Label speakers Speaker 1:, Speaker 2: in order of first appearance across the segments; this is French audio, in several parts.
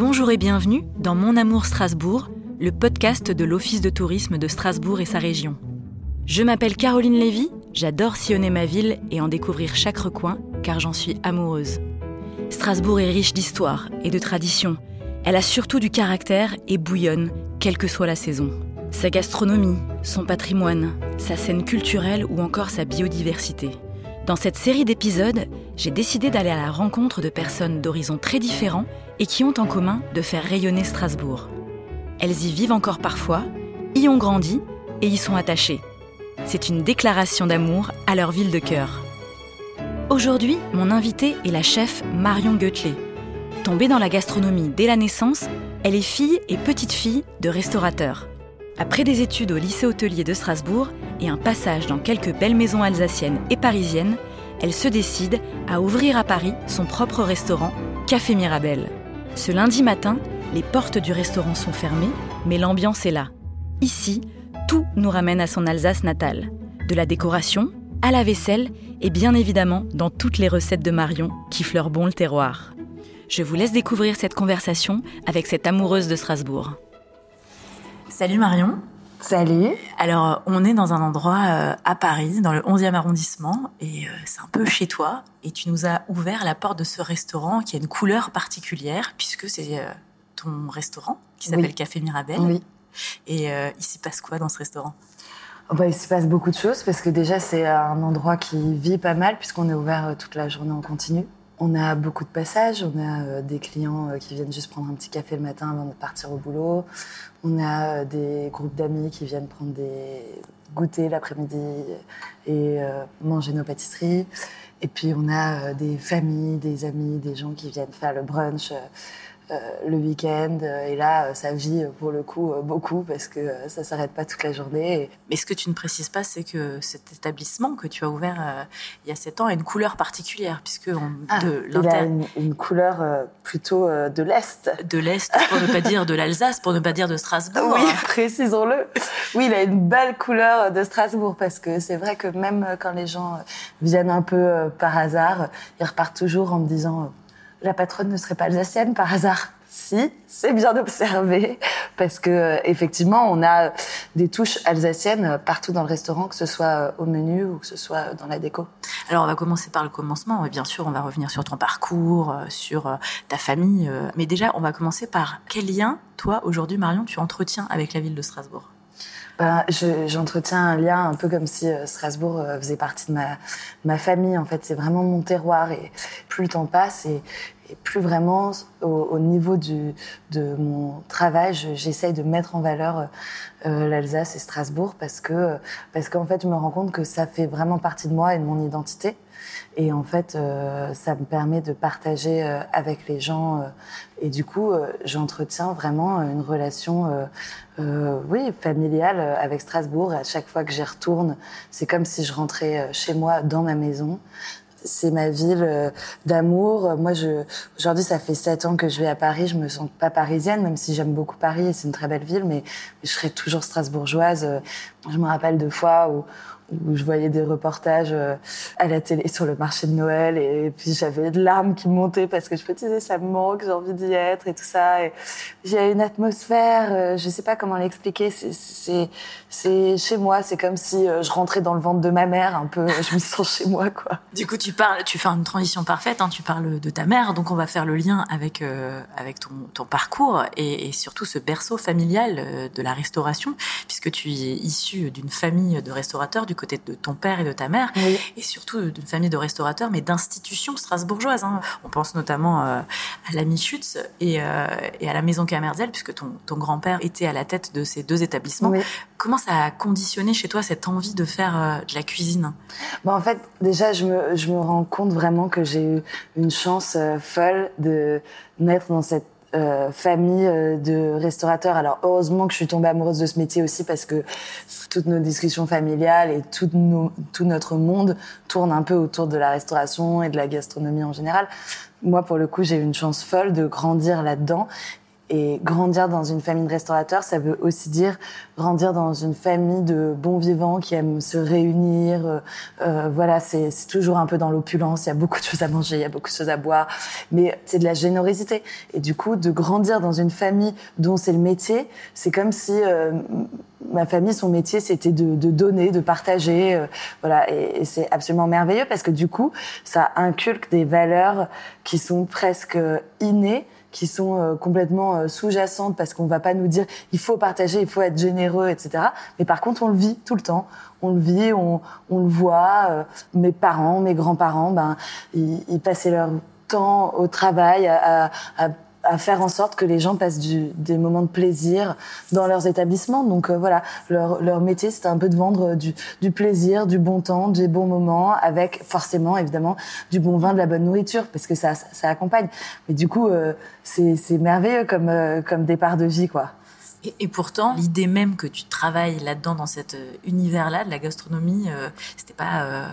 Speaker 1: Bonjour et bienvenue dans Mon Amour Strasbourg, le podcast de l'Office de tourisme de Strasbourg et sa région. Je m'appelle Caroline Lévy, j'adore sillonner ma ville et en découvrir chaque recoin car j'en suis amoureuse. Strasbourg est riche d'histoire et de traditions. Elle a surtout du caractère et bouillonne, quelle que soit la saison. Sa gastronomie, son patrimoine, sa scène culturelle ou encore sa biodiversité. Dans cette série d'épisodes, j'ai décidé d'aller à la rencontre de personnes d'horizons très différents et qui ont en commun de faire rayonner Strasbourg. Elles y vivent encore parfois, y ont grandi et y sont attachées. C'est une déclaration d'amour à leur ville de cœur. Aujourd'hui, mon invitée est la chef Marion Goettelet. Tombée dans la gastronomie dès la naissance, elle est fille et petite-fille de restaurateurs. Après des études au lycée hôtelier de Strasbourg et un passage dans quelques belles maisons alsaciennes et parisiennes, elle se décide à ouvrir à Paris son propre restaurant, Café Mirabel. Ce lundi matin, les portes du restaurant sont fermées, mais l'ambiance est là. Ici, tout nous ramène à son Alsace natale. De la décoration, à la vaisselle et bien évidemment dans toutes les recettes de Marion qui fleurent bon le terroir. Je vous laisse découvrir cette conversation avec cette amoureuse de Strasbourg. Salut Marion.
Speaker 2: Salut.
Speaker 1: Alors, on est dans un endroit euh, à Paris, dans le 11e arrondissement, et euh, c'est un peu chez toi. Et tu nous as ouvert la porte de ce restaurant qui a une couleur particulière, puisque c'est euh, ton restaurant qui s'appelle Café Mirabel.
Speaker 2: Oui.
Speaker 1: Et il s'y passe quoi dans ce restaurant?
Speaker 2: Oh bah, Il s'y passe beaucoup de choses, parce que déjà, c'est un endroit qui vit pas mal, puisqu'on est ouvert toute la journée en continu. On a beaucoup de passages, on a des clients qui viennent juste prendre un petit café le matin avant de partir au boulot. On a euh, des groupes d'amis qui viennent prendre des goûters l'après-midi et manger nos pâtisseries. Et puis on a des familles, des amis, des gens qui viennent faire le brunch euh, le week-end. Euh, et là, euh, ça vit pour le coup beaucoup parce que ça s'arrête pas toute la journée.
Speaker 1: Mais ce que tu ne précises pas, c'est que cet établissement que tu as ouvert il y a sept ans a une couleur particulière puisque
Speaker 2: ah, de il a une, couleur plutôt de l'est.
Speaker 1: De l'est, pour ne pas dire de l'Alsace, pour ne pas dire de Strasbourg.
Speaker 2: Oui, précisons-le. Oui, il a une belle couleur de Strasbourg parce que c'est vrai que même quand les gens viennent un peu par hasard, ils repartent toujours en me disant la patronne ne serait pas alsacienne par hasard si, c'est bien observé, parce que effectivement, on a des touches alsaciennes partout dans le restaurant, que ce soit au menu ou que ce soit dans la déco.
Speaker 1: Alors, on va commencer par le commencement. Bien sûr, on va revenir sur ton parcours, euh, sur euh, ta famille, euh, mais déjà, on va commencer par quel lien, toi, aujourd'hui, Marion, tu entretiens avec la ville de Strasbourg?
Speaker 2: Ben, j'entretiens un lien un peu comme si Strasbourg faisait partie de ma, ma famille. En fait, c'est vraiment mon terroir et plus le temps passe et, plus vraiment au, niveau de mon travail, j'essaye de mettre en valeur euh, l'Alsace et Strasbourg parce que parce qu'en fait, je me rends compte que ça fait vraiment partie de moi et de mon identité. Et en fait, euh, ça me permet de partager euh, avec les gens. et du coup, j'entretiens vraiment une relation, oui, familiale avec Strasbourg. À chaque fois que j'y retourne, c'est comme si je rentrais chez moi dans ma maison c'est ma ville euh, d'amour. Moi, je, aujourd'hui, ça fait sept ans que je vais à Paris. Je me sens pas parisienne, même si j'aime beaucoup Paris et c'est une très belle ville, mais, je serai toujours strasbourgeoise. Je me rappelle de fois où, où je voyais des reportages euh, à la télé sur le marché de Noël et puis j'avais de larmes qui montaient parce que je me disais ça me manque, j'ai envie d'y être et tout ça. Et j'ai une atmosphère, euh, je sais pas comment l'expliquer, c'est c'est chez moi, c'est comme si euh, je rentrais dans le ventre de ma mère un peu, je me sens chez moi quoi.
Speaker 1: Du coup, tu parles, tu fais une transition parfaite, hein, tu parles de ta mère, donc on va faire le lien avec avec ton, ton parcours et, et, surtout ce berceau familial de la restauration puisque tu es issu d'une famille de restaurateurs du côté de ton père et de ta mère, et surtout d'une famille de restaurateurs, mais d'institutions strasbourgeoises. Hein. On pense notamment euh, à la Michutz et, euh, et, à la Maison Camerzel, puisque ton, ton grand-père était à la tête de ces deux établissements. Comment ça a conditionné chez toi cette envie de faire euh, de la cuisine?
Speaker 2: Bon, En fait, déjà, je me, je me rends compte vraiment que j'ai eu une chance folle de naître dans cette euh, famille euh, de restaurateurs. Alors heureusement que je suis tombée amoureuse de ce métier aussi parce que toutes nos discussions familiales et tout, tout notre monde tourne un peu autour de la restauration et de la gastronomie en général. Moi, pour le coup, j'ai eu une chance folle de grandir là-dedans Et grandir dans une famille de restaurateurs, ça veut aussi dire grandir dans une famille de bons vivants qui aiment se réunir. Euh, euh voilà, c'est toujours un peu dans l'opulence. Il y a beaucoup de choses à manger, il y a beaucoup de choses à boire, mais c'est de la générosité. Et du coup, de grandir dans une famille dont c'est le métier, c'est comme si euh, ma famille, son métier, c'était de, de, donner, de partager, euh, voilà. Et, et c'est absolument merveilleux parce que du coup, ça inculque des valeurs qui sont presque innées qui sont euh, complètement euh, sous-jacentes parce qu'on va pas nous dire il faut partager, il faut être généreux, etc. Mais par contre, on le vit tout le temps. On le vit, on, on le voit. Euh, mes parents, mes grands-parents, ben, ils, ils, passaient leur temps au travail à, à à faire en sorte que les gens passent du, des moments de plaisir dans leurs établissements. Donc euh, voilà, leur, leur métier, c'est un peu de vendre du, du, plaisir, du bon temps, des bons moments, avec forcément, évidemment, du bon vin, de la bonne nourriture, parce que ça, ça, accompagne. Mais du coup, euh, c'est merveilleux comme, euh, comme départ de vie, quoi.
Speaker 1: Et, et, pourtant, l'idée même que tu travailles là-dedans, dans cet euh, univers-là de la gastronomie, euh, c'était pas euh,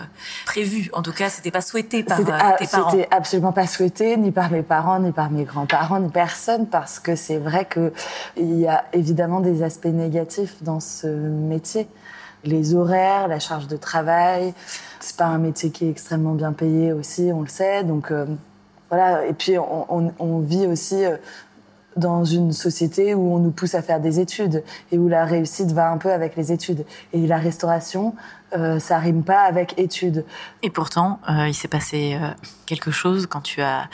Speaker 1: prévu. En tout cas, c'était pas souhaité par euh, tes parents.
Speaker 2: C'était absolument pas souhaité, ni par mes parents, ni par mes grands-parents, ni personne, parce que c'est vrai que il y a évidemment des aspects négatifs dans ce métier. Les horaires, la charge de travail, c'est pas un métier qui est extrêmement bien payé aussi, on le sait. Donc euh, voilà. Et puis on, on, on vit aussi dans une société où on nous pousse à faire des études et où la réussite va un peu avec les études. Et la restauration, euh, ça rime pas avec études.
Speaker 1: Et pourtant, euh, il s'est passé euh, quelque chose quand tu as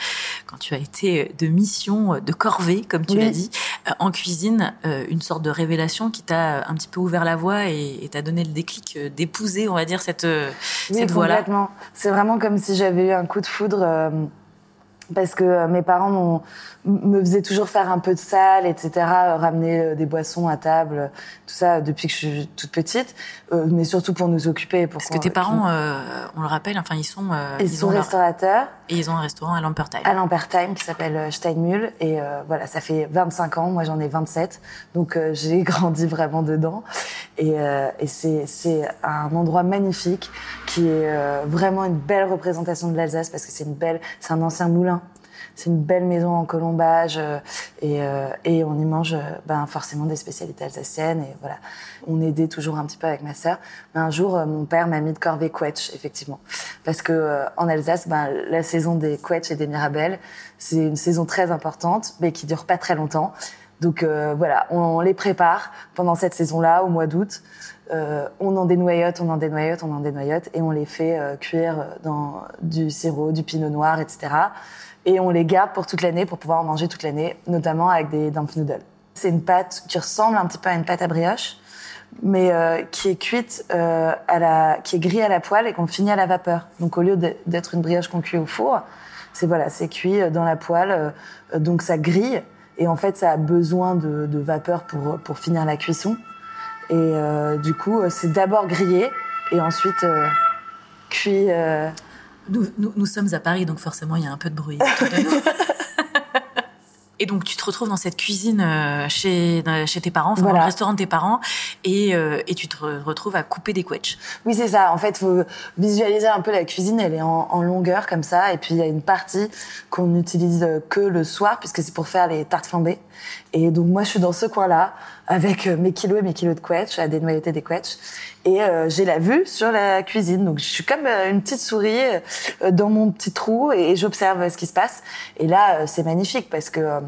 Speaker 1: quand tu as été de mission, de corvée, comme tu oui. l'as dit, en cuisine, une sorte de révélation qui t'a un petit peu ouvert la voie et t'a donné le déclic d'épouser, on va dire cette
Speaker 2: oui,
Speaker 1: cette voie-là.
Speaker 2: Complètement. C'est vraiment comme si j'avais eu un coup de foudre parce que euh, mes parents me faisaient toujours faire un peu de salle, etc., euh, ramener euh, des boissons à table, tout ça depuis que je suis toute petite, mais surtout pour nous occuper. Pour
Speaker 1: Parce que tes parents, euh, on le rappelle, enfin ils sont
Speaker 2: ils, ils sont restaurateurs
Speaker 1: leur... et ils ont un restaurant à Lampertheim.
Speaker 2: À Lampertheim qui s'appelle Steinmühl et euh, voilà, ça fait 25 ans, moi j'en ai 27, donc euh, j'ai grandi vraiment dedans et, et c'est c'est un endroit magnifique qui est vraiment une belle représentation de l'Alsace parce que c'est une belle, c'est un ancien moulin c'est une belle maison en colombage euh, et, euh, et on y mange ben, forcément des spécialités alsaciennes et voilà. On aidait toujours un petit peu avec ma sœur. Mais un jour, euh, mon père m'a mis de corvée quetch, effectivement, parce que euh, en Alsace, ben, la saison des quetch et des mirabelles, c'est une saison très importante, mais qui dure pas très longtemps. Donc euh, voilà, on, les prépare pendant cette saison-là, au mois d'août. Euh, on en dénoyote, on en dénoyote, on en dénoyote, et on les fait euh, cuire dans du sirop, du pinot noir, etc et on les garde pour toute l'année pour pouvoir en manger toute l'année, notamment avec des dumpf noodles. C'est une pâte qui ressemble un petit peu à une pâte à brioche, mais euh, qui est cuite euh, à la, qui est grillée à la poêle et qu'on finit à la vapeur. Donc au lieu d'être une brioche qu'on cuit au four, c'est voilà, c'est cuit dans la poêle, euh, donc ça grille et en fait ça a besoin de, de vapeur pour pour finir la cuisson. Et euh, du coup, c'est d'abord grillé et ensuite euh, cuit.
Speaker 1: Nous, nous, nous, sommes à Paris, donc forcément, il y a un peu de bruit autour de nous. Et donc, tu te retrouves dans cette cuisine euh, chez, chez tes parents, enfin, voilà. dans le restaurant de tes parents, et, euh, et tu te retrouves à couper des quetchs.
Speaker 2: Oui, c'est ça. En fait, faut visualiser un peu la cuisine. Elle est en, en longueur, comme ça. Et puis, il y a une partie qu'on n'utilise que le soir, puisque c'est pour faire les tartes flambées. Et donc, moi, je suis dans ce coin-là, avec mes kilos et mes kilos de quetch, à dénoyauter des quetchs. Et euh, j'ai la vue sur la cuisine. Donc, je suis comme euh, une petite souris euh, dans mon petit trou et, j'observe ce qui se passe. Et là, euh, c'est magnifique parce que, euh,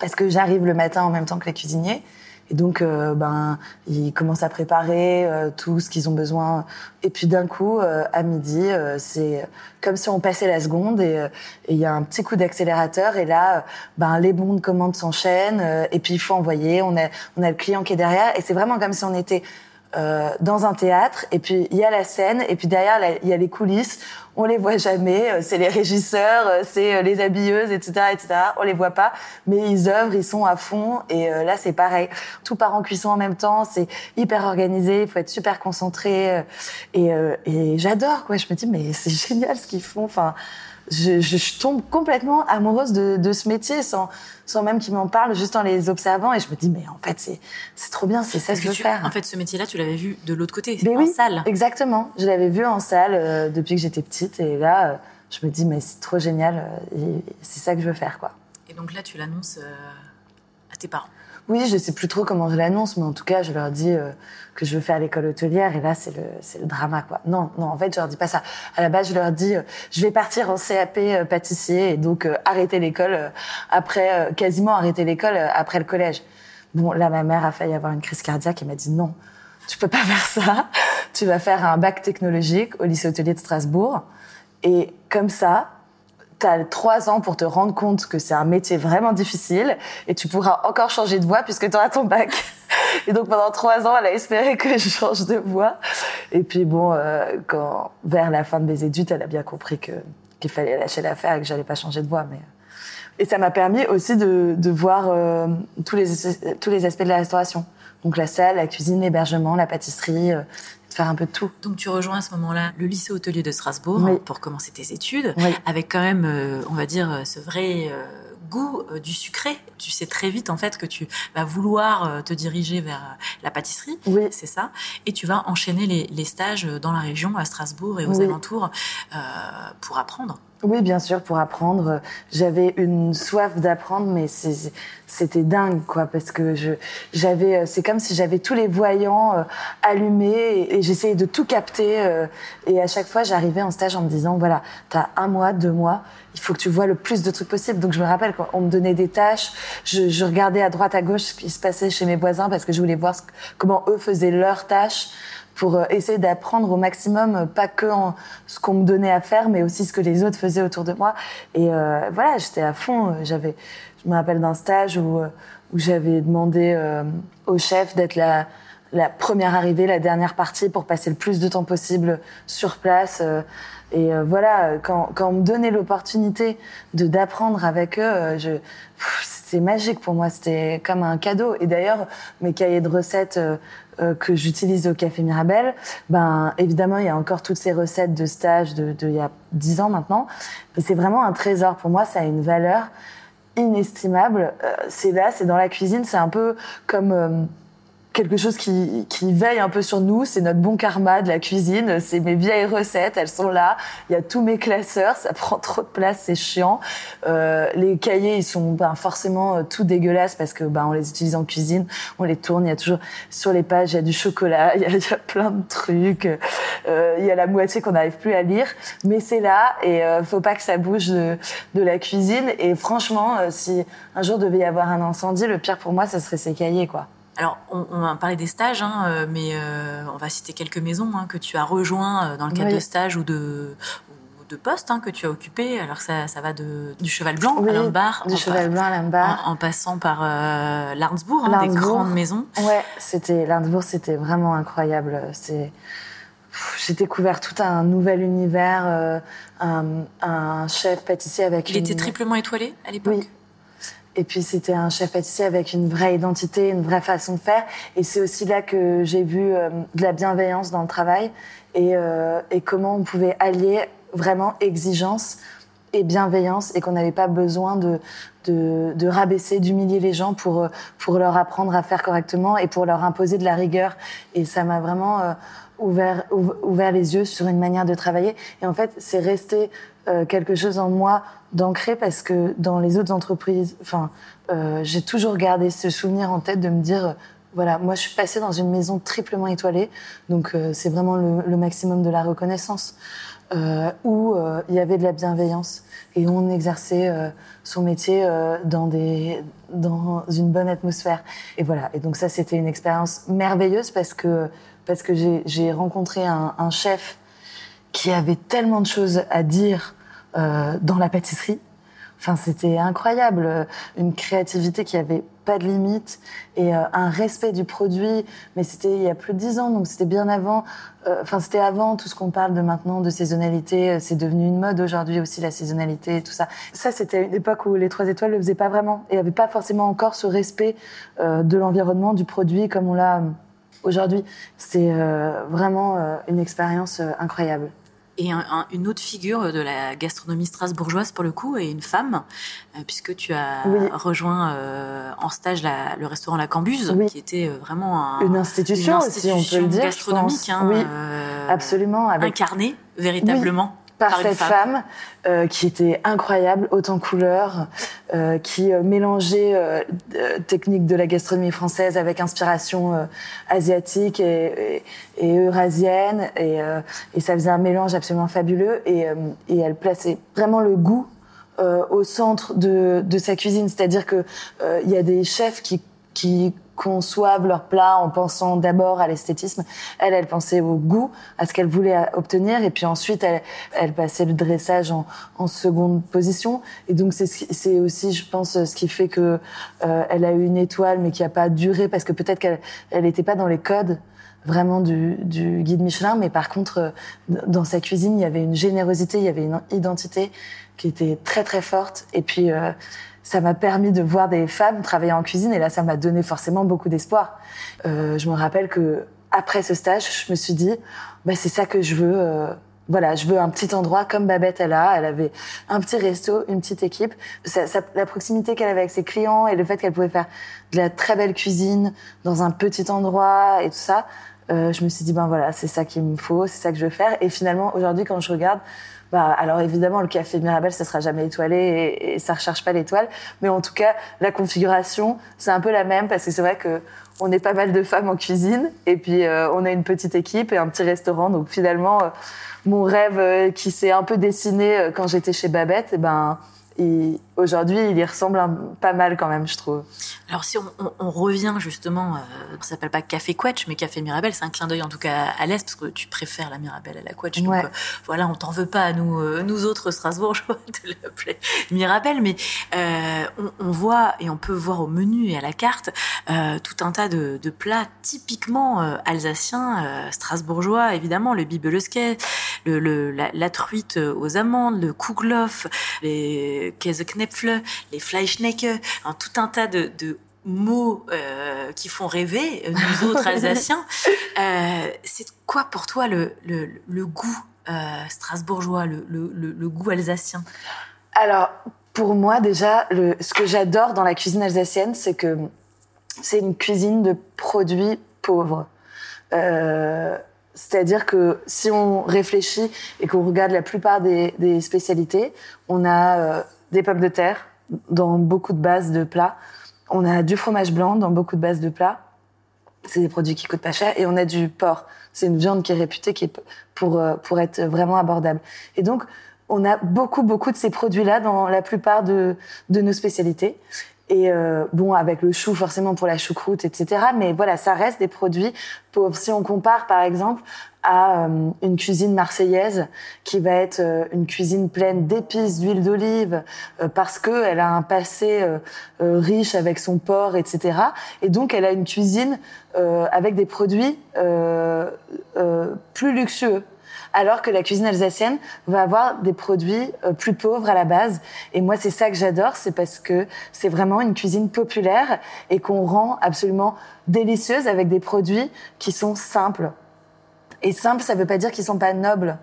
Speaker 2: parce que j'arrive le matin en même temps que les cuisiniers. Et donc, euh, ben, ils commencent à préparer euh, tout ce qu'ils ont besoin. Et puis d'un coup, euh, à midi, c'est comme si on passait la seconde et il y a un petit coup d'accélérateur. Et là, ben, les bons de commande s'enchaînent. et puis il faut envoyer. On a, on a le client qui est derrière. Et c'est vraiment comme si on était euh, dans un théâtre et puis il y a la scène et puis derrière il y a les coulisses on les voit jamais euh, c'est les régisseurs euh, c'est les habilleuses etc etc on les voit pas mais ils œuvrent ils sont à fond et là c'est pareil. Tout part en cuisson en même temps c'est hyper organisé il faut être super concentré et, et j'adore quoi je me dis mais c'est génial ce qu'ils font enfin je, je, je, tombe complètement amoureuse de, de ce métier sans, sans même qu'ils m'en parlent, juste en les observant. Et je me dis, mais en fait, c'est trop bien, c'est ça que je veux faire.
Speaker 1: En fait, ce métier-là, tu l'avais vu de l'autre côté,
Speaker 2: mais
Speaker 1: en
Speaker 2: oui,
Speaker 1: salle.
Speaker 2: Exactement. Je l'avais vu en salle euh, depuis que j'étais petite. Et là, euh, je me dis, mais c'est trop génial. Euh, c'est ça que je veux faire, quoi.
Speaker 1: Et donc là, tu l'annonces euh, tes parents
Speaker 2: Oui, je sais plus trop comment je l'annonce, mais en tout cas, je leur dis euh, que je veux faire l'école hôtelière, et là, c'est le, c'est le drama, quoi. Non, non, en fait, je leur dis pas ça. À la base, je leur dis, euh, je vais partir en CAP euh, pâtissier, et donc arrêter l'école après, quasiment arrêter l'école après le collège. Bon, là, ma mère a failli avoir une crise cardiaque, et m'a dit non, tu peux pas faire ça. Tu vas faire un bac technologique au lycée hôtelier de Strasbourg, et comme ça, tu as trois ans pour te rendre compte que c'est un métier vraiment difficile et tu pourras encore changer de voie puisque tu auras ton bac. Et donc pendant trois ans, elle a espéré que je change de voie. Et puis bon, euh, quand vers la fin de mes études, elle a bien compris que qu'il fallait lâcher l'affaire et que j'allais pas changer de voie. Mais et ça m'a permis aussi de, de voir euh, tous les tous les aspects de la restauration. Donc la salle, la cuisine, l'hébergement, la pâtisserie, euh, faire un peu de tout.
Speaker 1: Donc tu rejoins à ce moment-là le lycée hôtelier de Strasbourg
Speaker 2: Oui.
Speaker 1: pour commencer tes études,
Speaker 2: Oui.
Speaker 1: avec quand même, euh, on va dire, euh, ce vrai euh, goût du sucré. Tu sais très vite en fait que tu vas vouloir te diriger vers la pâtisserie,
Speaker 2: Oui.
Speaker 1: c'est ça, et tu vas enchaîner les, les stages dans la région, à Strasbourg et aux
Speaker 2: Oui.
Speaker 1: alentours, euh, pour apprendre.
Speaker 2: Oui, bien sûr, pour apprendre. J'avais une soif d'apprendre, mais c'était dingue, quoi, parce que j'avais, euh, c'est comme si j'avais tous les voyants euh, allumés et, j'essayais de tout capter. euh, et à chaque fois, j'arrivais en stage en me disant, voilà, t'as un mois, deux mois, il faut que tu vois le plus de trucs possible. Donc je me rappelle quand on me donnait des tâches, je, je regardais à droite, à gauche ce qui se passait chez mes voisins parce que je voulais voir comment eux faisaient leurs tâches pour euh, essayer d'apprendre au maximum, euh, pas que ce qu'on me donnait à faire, mais aussi ce que les autres faisaient autour de moi. Et euh, voilà, j'étais à fond. J'avais, je me rappelle d'un stage où, où j'avais demandé au chef d'être la, première arrivée, la dernière partie, pour passer le plus de temps possible sur place. et voilà, quand, quand on me donnait l'opportunité de d'apprendre avec eux, je, c'était magique pour moi. C'était comme un cadeau. Et d'ailleurs, mes cahiers de recettes euh, euh, que j'utilise au Café Mirabel, ben évidemment, il y a encore toutes ces recettes de stage de, il y a dix ans maintenant. C'est vraiment un trésor. Pour moi, ça a une valeur inestimable. Euh, c'est là, c'est dans la cuisine. C'est un peu comme quelque chose qui, qui veille un peu sur nous. C'est notre bon karma de la cuisine. C'est mes vieilles recettes, elles sont là. Il y a tous mes classeurs, ça prend trop de place, c'est chiant. Euh, les cahiers, ils sont ben, forcément euh, tout dégueulasses parce que ben, on les utilise en cuisine, on les tourne. Il y a toujours sur les pages, il y a du chocolat, il y a, plein de trucs. Euh, il y a la moitié qu'on n'arrive plus à lire, mais c'est là et euh, faut pas que ça bouge de, de la cuisine. Et franchement, euh, si un jour devait y avoir un incendie, le pire pour moi, ça serait ces cahiers, quoi.
Speaker 1: Alors, on, on va parler des stages, hein, euh, mais euh, on va citer quelques maisons hein, que tu as rejoint euh, dans le cadre
Speaker 2: Oui.
Speaker 1: de stages ou de, postes hein, que tu as occupés. Alors, ça, ça va de, du Cheval Blanc
Speaker 2: Oui,
Speaker 1: à Limbar,
Speaker 2: Du
Speaker 1: en,
Speaker 2: cheval blanc à Limbar.
Speaker 1: en, en passant par euh, Larnsbourg, hein, des
Speaker 2: Larnsbourg.
Speaker 1: grandes maisons.
Speaker 2: Ouais, c'était Lindebourg, c'était vraiment incroyable. C'est j'ai découvert tout un nouvel univers, euh, un, un chef pâtissier avec
Speaker 1: Il
Speaker 2: une...
Speaker 1: était triplement étoilé à l'époque?
Speaker 2: Oui. Et puis c'était un chef pâtissier avec une vraie identité, une vraie façon de faire. Et c'est aussi là que j'ai vu euh, de la bienveillance dans le travail et, euh, et comment on pouvait allier vraiment exigence et bienveillance et qu'on n'avait pas besoin de, rabaisser, d'humilier les gens pour, euh, pour leur apprendre à faire correctement et pour leur imposer de la rigueur. Et ça m'a vraiment ouvert, ouv- ouvert les yeux sur une manière de travailler. Et en fait, c'est resté euh, quelque chose en moi d'ancré parce que dans les autres entreprises, enfin, euh, j'ai toujours gardé ce souvenir en tête de me dire, euh, voilà, moi je suis passée dans une maison triplement étoilée, donc c'est vraiment le, maximum de la reconnaissance, où il y avait de la bienveillance et on exerçait son métier dans des dans une bonne atmosphère. Et voilà. Et donc ça, c'était une expérience merveilleuse parce que parce que j'ai rencontré un, chef qui avait tellement de choses à dire dans la pâtisserie. Enfin, c'était incroyable. Euh, Une créativité qui avait pas de limite et euh, un respect du produit. Mais c'était il y a plus de dix ans, donc c'était bien avant. euh, Enfin, c'était avant tout ce qu'on parle de maintenant, de saisonnalité. Euh, C'est devenu une mode aujourd'hui aussi, la saisonnalité et tout ça. Ça, c'était une époque où les trois étoiles le faisaient pas vraiment et avait pas forcément encore ce respect euh, de l'environnement, du produit comme on l'a euh, aujourd'hui. C'est euh, vraiment euh, une expérience euh, incroyable.
Speaker 1: Et un- un- une autre figure de la gastronomie strasbourgeoise, pour le coup, est une femme, euh, puisque tu as
Speaker 2: Oui.
Speaker 1: rejoint euh, en stage la- le restaurant La Cambuse,
Speaker 2: Oui.
Speaker 1: qui était euh, vraiment un,
Speaker 2: Une institution,
Speaker 1: une
Speaker 2: aussi, on peut
Speaker 1: institution
Speaker 2: le dire. je
Speaker 1: gastronomique, hein,
Speaker 2: oui,
Speaker 1: euh,
Speaker 2: absolument. Avec
Speaker 1: incarnée véritablement.
Speaker 2: par, cette femme, euh, qui était incroyable, autant couleurs, euh, qui euh, mélangeait euh, technique de la gastronomie française avec inspiration asiatique et, et, et, eurasienne, et, et, ça faisait un mélange absolument fabuleux. Et, et elle plaçait vraiment le goût au centre de, de sa cuisine, c'est-à-dire que il y a des chefs qui qui conçoivent leur plat en pensant d'abord à l'esthétisme. Elle, elle pensait au goût, à ce qu'elle voulait obtenir, et puis ensuite, elle, elle passait le dressage en, en seconde position. Et donc, c'est aussi, je pense, ce qui fait que euh, elle a eu une étoile, mais qui n'a pas duré, parce que peut-être qu'elle n'était pas dans les codes vraiment du, du, guide Michelin, mais par contre, euh, dans sa cuisine, il y avait une générosité, il y avait une identité qui était très très forte. Et puis, euh, ça m'a permis de voir des femmes travailler en cuisine et là, ça m'a donné forcément beaucoup d'espoir. Euh, je me rappelle que après ce stage, je me suis dit, bah, c'est ça que je veux. Euh, voilà, je veux un petit endroit comme Babette elle a. Elle avait un petit resto, une petite équipe. La proximité qu'elle avait avec ses clients et le fait qu'elle pouvait faire de la très belle cuisine dans un petit endroit et tout ça, euh, je me suis dit ben voilà, c'est ça qu'il me faut, c'est ça que je veux faire. Et finalement, aujourd'hui, quand je regarde, bah, alors évidemment, le café Mirabelle, ça sera jamais étoilé et, et ça recherche pas l'étoile. Mais en tout cas, la configuration, c'est un peu la même parce que c'est vrai que on est pas mal de femmes en cuisine et puis euh, on a une petite équipe et un petit restaurant. Donc finalement, euh, mon rêve euh, qui s'est un peu dessiné quand j'étais chez Babette, et eh ben aujourd'hui, il y ressemble pas mal quand même, je trouve.
Speaker 1: Alors si on, on, on revient justement, euh, ça s'appelle pas Café Quetch, mais Café Mirabelle, c'est un clin d'œil en tout cas à l'Est, parce que tu préfères la Mirabelle à la Quetch. Donc euh, voilà, on t'en veut pas nous, euh, nous autres Strasbourgeois de l'appeler Mirabelle, mais euh, on, on, voit et on peut voir au menu et à la carte tout un tas de, de plats typiquement alsaciens, strasbourgeois, évidemment, le bibelesquet, le, le, la, la, truite aux amandes, le kouglof, les Käseknäpfle, les Fleischnecke, un tout un tas de, de mots euh, qui font rêver, euh, nous autres Alsaciens. Euh, c'est quoi pour toi le, le, le goût euh, strasbourgeois, le, le, goût alsacien?
Speaker 2: Alors, pour moi, déjà, le, ce que j'adore dans la cuisine alsacienne, c'est que c'est une cuisine de produits pauvres. C'est-à-dire que si on réfléchit et qu'on regarde la plupart des, des spécialités, on a des pommes de terre dans beaucoup de bases de plats. On a du fromage blanc dans beaucoup de bases de plats. C'est des produits qui coûtent pas cher. Et on a du porc. C'est une viande qui est réputée qui est pour, euh, pour être vraiment abordable. Et donc, on a beaucoup, beaucoup de ces produits-là dans la plupart de, de nos spécialités. Et euh, bon, avec le chou forcément pour la choucroute, etc. Mais voilà, ça reste des produits. Pour, si on compare par exemple à euh, une cuisine marseillaise qui va être euh, une cuisine pleine d'épices, d'huile d'olive, euh, parce que elle a un passé euh, euh, riche avec son porc, etc. Et donc elle a une cuisine avec des produits plus luxueux alors que la cuisine alsacienne va avoir des produits euh, plus pauvres à la base. Et moi, c'est ça que j'adore, c'est parce que c'est vraiment une cuisine populaire et qu'on rend absolument délicieuse avec des produits qui sont simples. Et simples, ça ne veut pas dire qu'ils sont pas nobles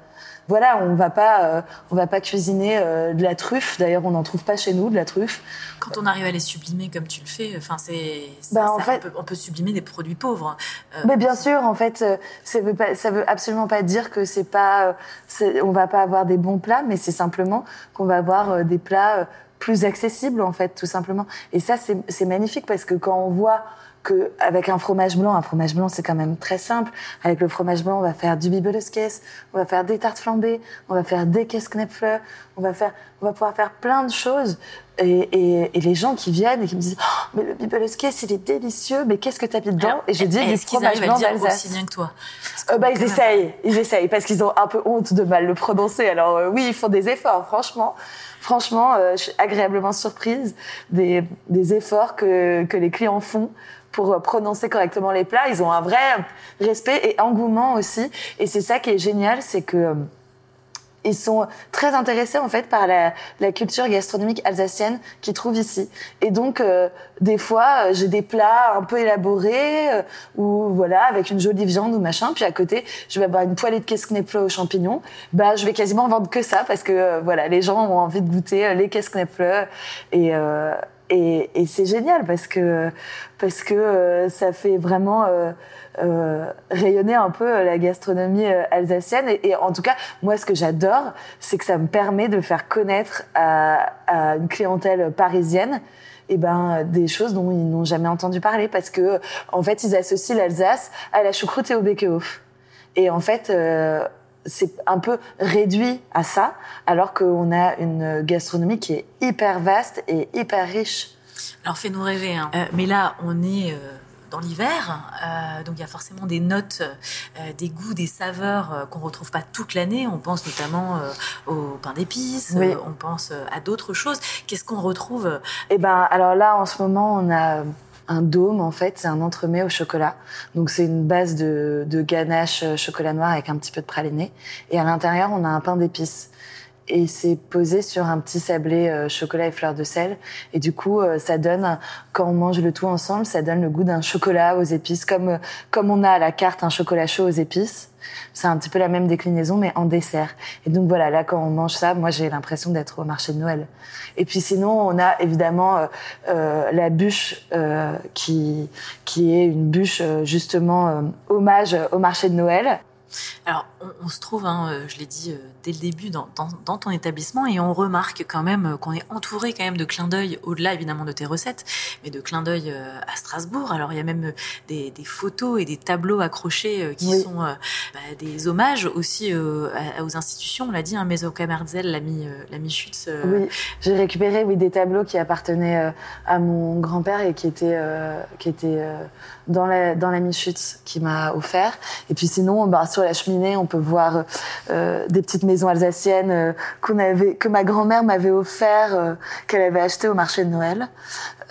Speaker 2: voilà, on va pas, euh, on va pas cuisiner euh, de la truffe. D'ailleurs, on n'en trouve pas chez nous de la truffe.
Speaker 1: Quand on arrive à les sublimer comme tu le fais, enfin c'est, ben, en fait, on peut, on peut, sublimer des produits pauvres.
Speaker 2: Euh, mais bien sûr, en fait, ça veut pas, ça veut absolument pas dire que c'est pas, on va pas avoir des bons plats, mais c'est simplement qu'on va avoir des plats plus accessibles en fait, tout simplement. Et ça, c'est magnifique parce que quand on voit que avec un fromage blanc, un fromage blanc c'est quand même très simple. Avec le fromage blanc, on va faire du bibeleskes, on va faire des tartes flambées, on va faire des Käseknäpfle, on va faire, on va pouvoir faire plein de choses. Et, et, et les gens qui viennent et qui me disent oh, mais le bibeleskes il est délicieux, mais qu'est-ce que tu as mis dedans Et j'ai dit du fromage blanc d'Alsace.
Speaker 1: aussi bien que toi
Speaker 2: euh, Bah ils essayent, ils essayent parce qu'ils ont un peu honte de mal le prononcer. Alors euh, oui, ils font des efforts, franchement. Franchement, euh, je suis agréablement surprise des, des efforts que, que les clients font pour prononcer correctement les plats. Ils ont un vrai respect et engouement aussi. Et c'est ça qui est génial, c'est que euh, ils sont très intéressés en fait par la, la culture gastronomique alsacienne qu'ils trouvent ici. Et donc euh, des fois euh, j'ai des plats un peu élaborés euh, ou voilà avec une jolie viande ou machin. Puis à côté je vais avoir une poêlée de Käseknäpfle aux champignons. Bah je vais quasiment vendre que ça parce que voilà les gens ont envie de goûter les Käseknäpfle et et, et c'est génial parce que parce que euh, ça fait vraiment euh, euh, rayonner un peu la gastronomie alsacienne. Et, en tout cas moi ce que j'adore c'est que ça me permet de faire connaître à, à une clientèle parisienne et eh ben des choses dont ils n'ont jamais entendu parler parce que en fait ils associent l'Alsace à la choucroute et au Bekehof et en fait c'est un peu réduit à ça, alors qu'on a une gastronomie qui est hyper vaste et hyper riche.
Speaker 1: Alors fais-nous rêver, hein. euh, mais là on est euh, dans l'hiver, euh, donc il y a forcément des notes, euh, des goûts, des saveurs euh, qu'on retrouve pas toute l'année. On pense notamment au pain d'épices, oui. on pense à d'autres choses. Qu'est-ce qu'on retrouve
Speaker 2: Eh ben, alors là en ce moment on a un dôme en fait, c'est un entremets au chocolat. Donc c'est une base de, de, ganache euh, chocolat noir avec un petit peu de praliné. Et à l'intérieur, on a un pain d'épices. Et c'est posé sur un petit sablé euh, chocolat et fleur de sel. Et du coup, euh, ça donne, quand on mange le tout ensemble, ça donne le goût d'un chocolat aux épices, comme comme on a à la carte un chocolat chaud aux épices. C'est un petit peu la même déclinaison, mais en dessert. Et donc voilà, là, quand on mange ça, moi, j'ai l'impression d'être au marché de Noël. Et puis sinon, on a évidemment euh, euh, la bûche euh, qui, qui est une bûche, justement, euh, hommage au marché de Noël.
Speaker 1: Alors, on, on, se trouve, hein, euh, je l'ai dit euh, dès le début, dans, dans, dans, ton établissement, et on remarque quand même euh, qu'on est entouré quand même de clins d'œil, au-delà évidemment de tes recettes, mais de clins d'œil à Strasbourg. Alors, il y a même des, des photos et des tableaux accrochés qui oui. sont bah, des hommages aussi euh, aux institutions. On l'a dit, hein, Maison Kamerzel, l'ami l'ami Schütz.
Speaker 2: Oui, j'ai récupéré oui des tableaux qui appartenaient à mon grand-père et qui étaient qui étaient dans la dans l'ami Schütz qui m'a offert. Et puis sinon, bah, sur la cheminée, on peut voir euh, des petites maisons alsaciennes euh, qu'on avait, que ma grand-mère m'avait offert, euh, qu'elle avait acheté au marché de Noël.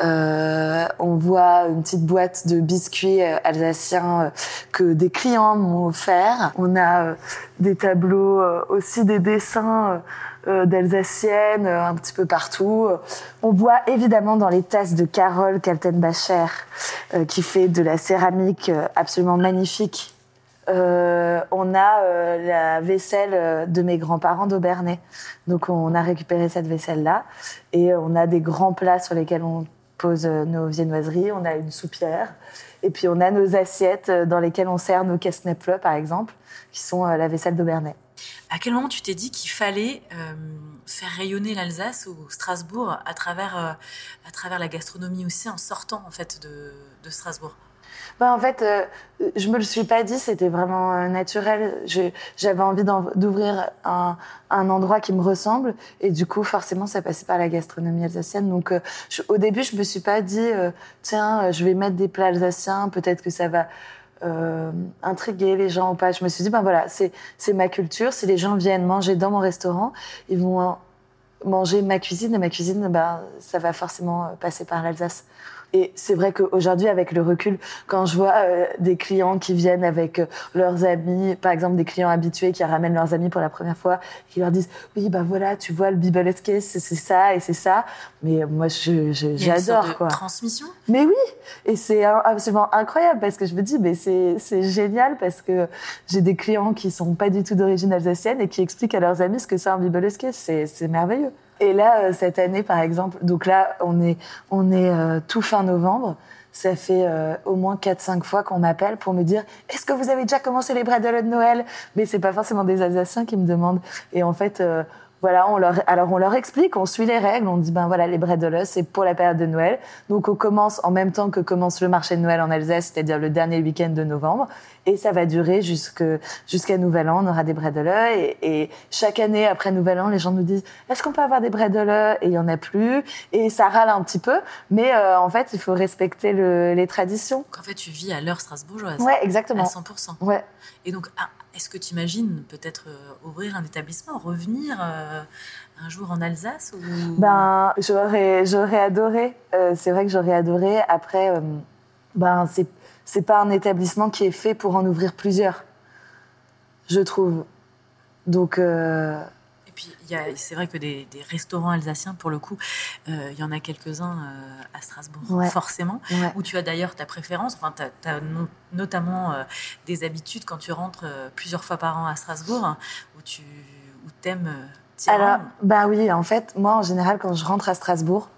Speaker 2: Euh, on voit une petite boîte de biscuits alsaciens que des clients m'ont offert. On a des tableaux, aussi des dessins d'alsaciennes un petit peu partout. On voit évidemment dans les tasses de Carole Kaltenbacher qui fait de la céramique absolument magnifique euh, on a euh, la vaisselle de mes grands-parents d'Aubernay. Donc on a récupéré cette vaisselle-là et on a des grands plats sur lesquels on pose nos viennoiseries. On a une soupière et puis on a nos assiettes dans lesquelles on sert nos casse par exemple, qui sont euh, la vaisselle d'Aubernay.
Speaker 1: À quel moment tu t'es dit qu'il fallait euh, faire rayonner l'Alsace ou Strasbourg à travers, euh, à travers la gastronomie aussi en sortant en fait de, de Strasbourg?
Speaker 2: Bah, en fait, euh, je me le suis pas dit, c'était vraiment euh, naturel. J'avais envie d'ouvrir un, un, endroit qui me ressemble, et du coup, forcément, ça passait par la gastronomie alsacienne. Donc, au début, je me suis pas dit, tiens, je vais mettre des plats alsaciens, peut-être que ça va euh, intriguer les gens ou pas. Je me suis dit, ben voilà, c'est ma culture. Si les gens viennent manger dans mon restaurant, ils vont manger ma cuisine, et ma cuisine, ben, ça va forcément passer par l'Alsace. Et c'est vrai qu'aujourd'hui, avec le recul, quand je vois euh, des clients qui viennent avec euh, leurs amis, par exemple des clients habitués qui ramènent leurs amis pour la première fois, qui leur disent oui bah voilà, tu vois le Bibelesque, c'est ça et c'est ça? Mais moi, j'adore quoi.
Speaker 1: Transmission?
Speaker 2: Mais oui, et c'est absolument incroyable parce que je me dis mais c'est génial parce que j'ai des clients qui sont pas du tout d'origine alsacienne et qui expliquent à leurs amis ce que c'est un Bibelesque. C'est c'est merveilleux. Et là, euh, cette année, par exemple, donc là, on est, on est euh, tout fin novembre. Ça fait euh, au moins 4-5 fois qu'on m'appelle pour me dire Est-ce que vous avez déjà commencé les bredouilles de Noël? Mais c'est pas forcément des Alsaciens qui me demandent. Et en fait, euh, voilà, on leur, alors on leur explique, on suit les règles, on dit ben voilà, les bredoles, c'est pour la période de Noël. Donc on commence en même temps que commence le marché de Noël en Alsace, c'est-à-dire le dernier week-end de novembre. Et ça va durer jusqu'à Nouvel An, on aura des bredoles. Et, et, chaque année, après Nouvel An, les gens nous disent est-ce qu'on peut avoir des bredoles Et il y en a plus. Et ça râle un petit peu. Mais euh, en fait, il faut respecter le, les traditions.
Speaker 1: En fait, tu vis à l'heure strasbourgeoise.
Speaker 2: Ouais, exactement. À
Speaker 1: 100%.
Speaker 2: Ouais.
Speaker 1: Et donc, est-ce que tu imagines peut-être euh, ouvrir un établissement, revenir euh, un jour en Alsace ou...
Speaker 2: Ben, j'aurais, adoré. Euh, c'est vrai que j'aurais adoré. Après, ben, c'est, c'est pas un établissement qui est fait pour en ouvrir plusieurs, je trouve. Donc. Euh...
Speaker 1: Et puis, c'est vrai que des, des, restaurants alsaciens, pour le coup, euh, il y en a quelques-uns à Strasbourg,
Speaker 2: ouais.
Speaker 1: forcément,
Speaker 2: ouais.
Speaker 1: où tu as d'ailleurs ta préférence. Enfin, tu as, no, notamment euh, des habitudes quand tu rentres euh, plusieurs fois par an à Strasbourg, hein, où tu où aimes
Speaker 2: alors, bah oui, en fait, moi, en général, quand je rentre à Strasbourg,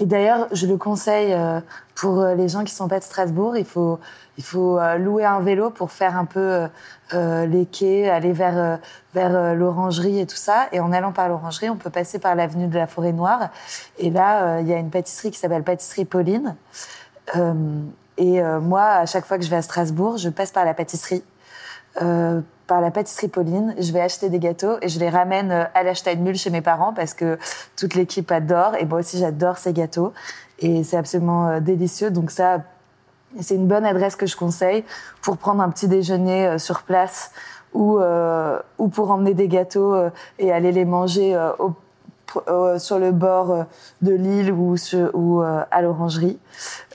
Speaker 2: Et d'ailleurs, je le conseille euh, pour euh, les gens qui sont pas de Strasbourg. Il faut, il faut euh, louer un vélo pour faire un peu les quais, aller vers, vers l'orangerie et tout ça. Et en allant par l'orangerie, on peut passer par l'avenue de la Forêt Noire. Et là, il y a une pâtisserie qui s'appelle Pâtisserie Pauline. et moi, à chaque fois que je vais à Strasbourg, je passe par la pâtisserie par la pâtisserie Pauline. Je vais acheter des gâteaux et je les ramène euh, à la Steinmühl chez mes parents parce que toute l'équipe adore et moi aussi j'adore ces gâteaux et c'est absolument euh, délicieux. Donc ça, c'est une bonne adresse que je conseille pour prendre un petit déjeuner euh, sur place ou, ou pour emmener des gâteaux et aller les manger sur le bord de l'île ou, ou à l'orangerie.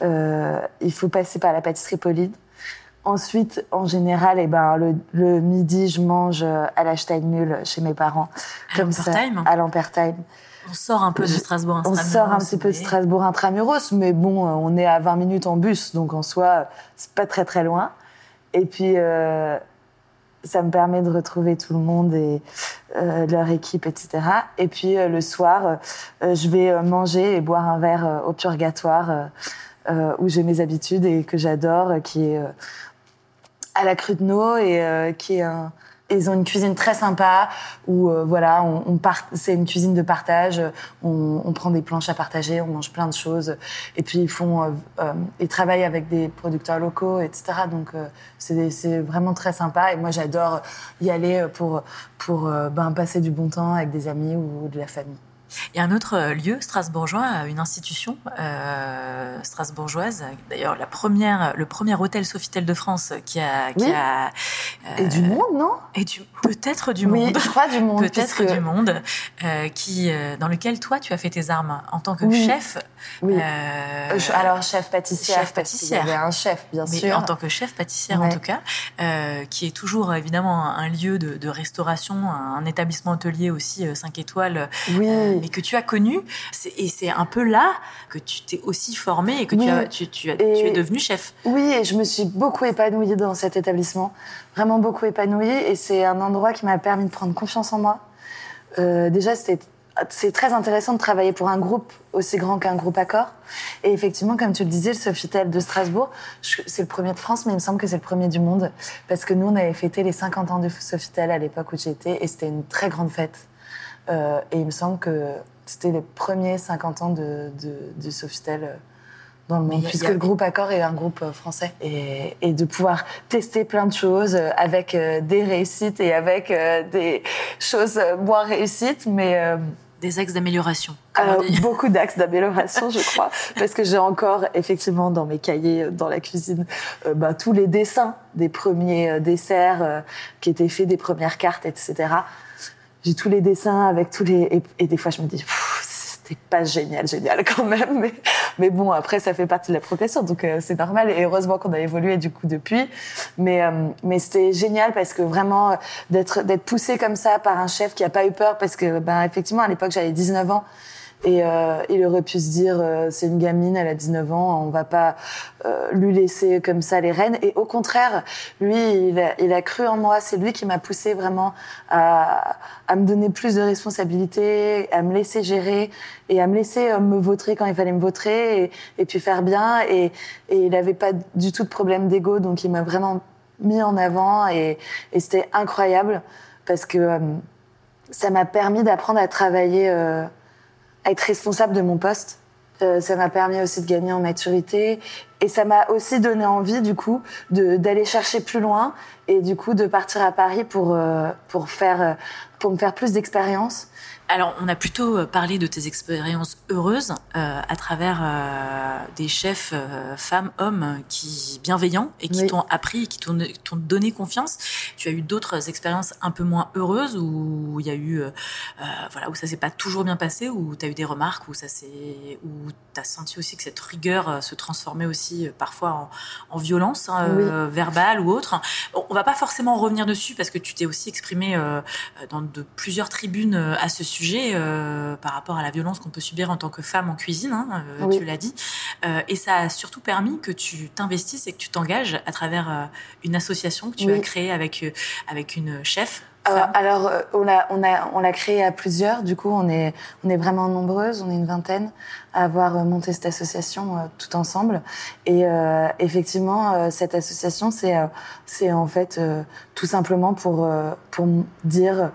Speaker 2: il faut passer par la pâtisserie Pauline. Ensuite, en général, eh ben, le, midi, je mange euh, à la Steinmühl chez mes parents.
Speaker 1: À comme ça,
Speaker 2: à l'Ampertime.
Speaker 1: On sort un peu de Strasbourg
Speaker 2: On sort un petit peu de Strasbourg intramuros, mais bon, euh, on est à 20 minutes en bus, donc en soi, c'est pas très très loin. Et puis, euh, ça me permet de retrouver tout le monde et leur équipe, etc. Et puis, le soir, je vais manger et boire un verre au Purgatoire, où j'ai mes habitudes et que j'adore, qui est à la Crudeno et euh, qui est un ils ont une cuisine très sympa où euh, voilà, on, part, c'est une cuisine de partage. On, on, prend des planches à partager, on mange plein de choses. Et puis ils font, euh, euh ils travaillent avec des producteurs locaux, etc. Donc c'est vraiment très sympa. Et moi j'adore y aller pour pour ben, passer du bon temps avec des amis ou de la famille.
Speaker 1: Il y a un autre euh, lieu strasbourgeois, une institution euh, strasbourgeoise, d'ailleurs la première, le premier hôtel Sofitel de France qui a, qui a
Speaker 2: euh, et du monde, non?
Speaker 1: Et du peut-être du monde,
Speaker 2: je crois du monde,
Speaker 1: peut-être du monde, euh, qui euh, dans lequel toi tu as fait tes armes en tant que chef.
Speaker 2: Oui. alors chef pâtissière, chef pâtissière. Il y avait un chef, bien
Speaker 1: Mais
Speaker 2: sûr.
Speaker 1: En tant que chef pâtissière en tout cas, qui est toujours évidemment un, lieu de, de, restauration, un établissement hôtelier aussi 5 étoiles.
Speaker 2: Oui
Speaker 1: et que tu as connu. Et c'est un peu là que tu t'es aussi formé et que tu, as, tu, tu, es devenu chef.
Speaker 2: Oui, et je me suis beaucoup épanouie dans cet établissement. Vraiment beaucoup épanouie. Et c'est un endroit qui m'a permis de prendre confiance en moi. Euh, déjà, c'est très intéressant de travailler pour un groupe aussi grand qu'un groupe Accor. Et effectivement, comme tu le disais, le Sofitel de Strasbourg, c'est le premier de France, mais il me semble que c'est le premier du monde. Parce que nous, on avait fêté les 50 ans du Sofitel à l'époque où j'étais, et c'était une très grande fête. Euh, et il me semble que c'était les premiers 50 ans de, de, du Sofitel euh, dans le monde, puisque le groupe Accor est un groupe euh, français. Et, et, de pouvoir tester plein de choses avec des réussites et avec des choses moins réussites, mais...
Speaker 1: des axes d'amélioration.
Speaker 2: beaucoup d'axes d'amélioration, je crois, parce que j'ai encore effectivement dans mes cahiers dans la cuisine bah, tous les dessins des premiers desserts qui étaient faits, des premières cartes, etc j'ai tous les dessins avec tous les et, des fois je me dis c'était pas génial génial quand même mais mais bon après ça fait partie de la profession donc euh, c'est normal et heureusement qu'on a évolué du coup depuis. Mais euh, mais c'était génial parce que vraiment d'être d'être poussé comme ça par un chef qui a pas eu peur parce que ben effectivement à l'époque j'avais 19 ans et euh, il aurait pu se dire, euh, c'est une gamine, elle a 19 ans, on va pas euh, lui laisser comme ça les rênes. Et au contraire, lui, il a, il a cru en moi. C'est lui qui m'a poussé vraiment à, à, me donner plus de responsabilités, à me laisser gérer et à me laisser euh, me vautrer quand il fallait me vautrer et, et puis faire bien. Et, et il n'avait pas du tout de problème d'ego, donc il m'a vraiment mis en avant et, et c'était incroyable parce que euh, ça m'a permis d'apprendre à travailler être responsable de mon poste. Euh, ça m'a permis aussi de gagner en maturité et ça m'a aussi donné envie du coup d'aller chercher plus loin et du coup de partir à Paris pour euh, pour faire euh, pour me faire plus d'expérience
Speaker 1: alors, on a plutôt euh, parlé de tes expériences heureuses euh, à travers euh, des chefs euh, femmes, hommes qui bienveillants et qui t'ont appris, qui t'ont donné confiance. Tu as eu d'autres expériences un peu moins heureuses où il y a eu, voilà, où ça s'est pas toujours bien passé, où tu as eu des remarques, où ça s'est, où t'as senti aussi que cette rigueur se transformait aussi parfois en, en violence hein, verbale ou autre? Bon, on va pas forcément revenir dessus parce que tu t'es aussi exprimé dans de plusieurs tribunes à ce sujet sujet euh, par rapport à la violence qu'on peut subir en tant que femme en cuisine, hein, euh, tu l'as dit. Euh, et ça a surtout permis que tu t'investisses et que tu t'engages à travers une association que tu as créée avec, avec une chef
Speaker 2: alors, on l'a on a, on l'a créé à plusieurs. Du coup, on est, on est vraiment nombreuses. On est une vingtaine à avoir monté cette association tout ensemble. Et effectivement, cette association, c'est, c'est en fait tout simplement pour, pour dire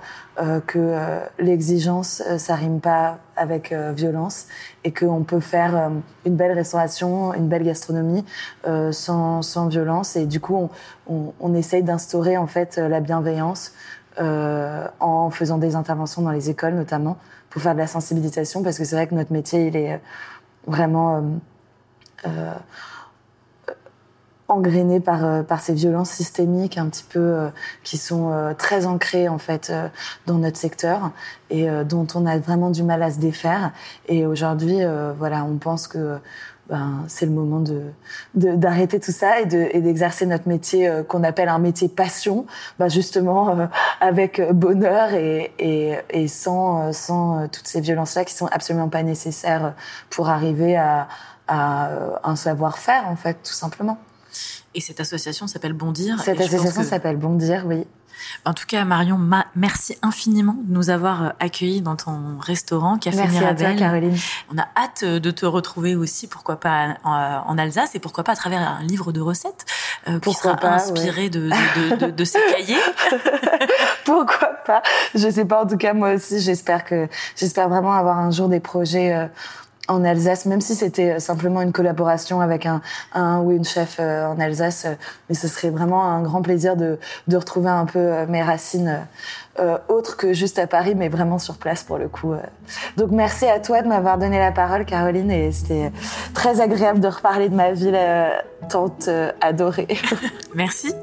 Speaker 2: que l'exigence, ça rime pas avec violence et qu'on peut faire une belle restauration, une belle gastronomie sans, sans violence. Et du coup, on, on, on essaye d'instaurer en fait la bienveillance euh, en faisant des interventions dans les écoles notamment pour faire de la sensibilisation parce que c'est vrai que notre métier il est vraiment euh, euh engrainé par euh, par ces violences systémiques un petit peu euh, qui sont très ancrées en fait dans notre secteur et dont on a vraiment du mal à se défaire. Et aujourd'hui voilà on pense que ben, c'est le moment de d'arrêter tout ça et d'exercer notre métier euh, qu'on appelle un métier passion, ben justement euh, avec bonheur et, et, et sans, euh, sans toutes ces violences-là qui sont absolument pas nécessaires pour arriver à, à un savoir-faire en fait, tout simplement.
Speaker 1: Et cette association s'appelle Bondir.
Speaker 2: Cette association s'appelle Bondir, oui.
Speaker 1: En tout cas, Marion, merci infiniment de nous avoir euh, accueillis dans ton restaurant Café
Speaker 2: merci
Speaker 1: Mirabel.
Speaker 2: À toi, Caroline.
Speaker 1: On a hâte euh, de te retrouver aussi, pourquoi pas en, Alsace et pourquoi pas à travers un livre de recettes euh, qui sera pas, inspiré de, de, de, ces cahiers.
Speaker 2: pourquoi pas Je sais pas. En tout cas, moi aussi, j'espère que j'espère vraiment avoir un jour des projets en Alsace, même si c'était simplement une collaboration avec un, un ou une chef euh, en Alsace. Euh, mais ce serait vraiment un grand plaisir de, de retrouver un peu euh, mes racines euh, autres que juste à Paris, mais vraiment sur place pour le coup. Donc merci à toi de m'avoir donné la parole, Caroline, et c'était très agréable de reparler de ma ville tant adorée.
Speaker 1: Merci.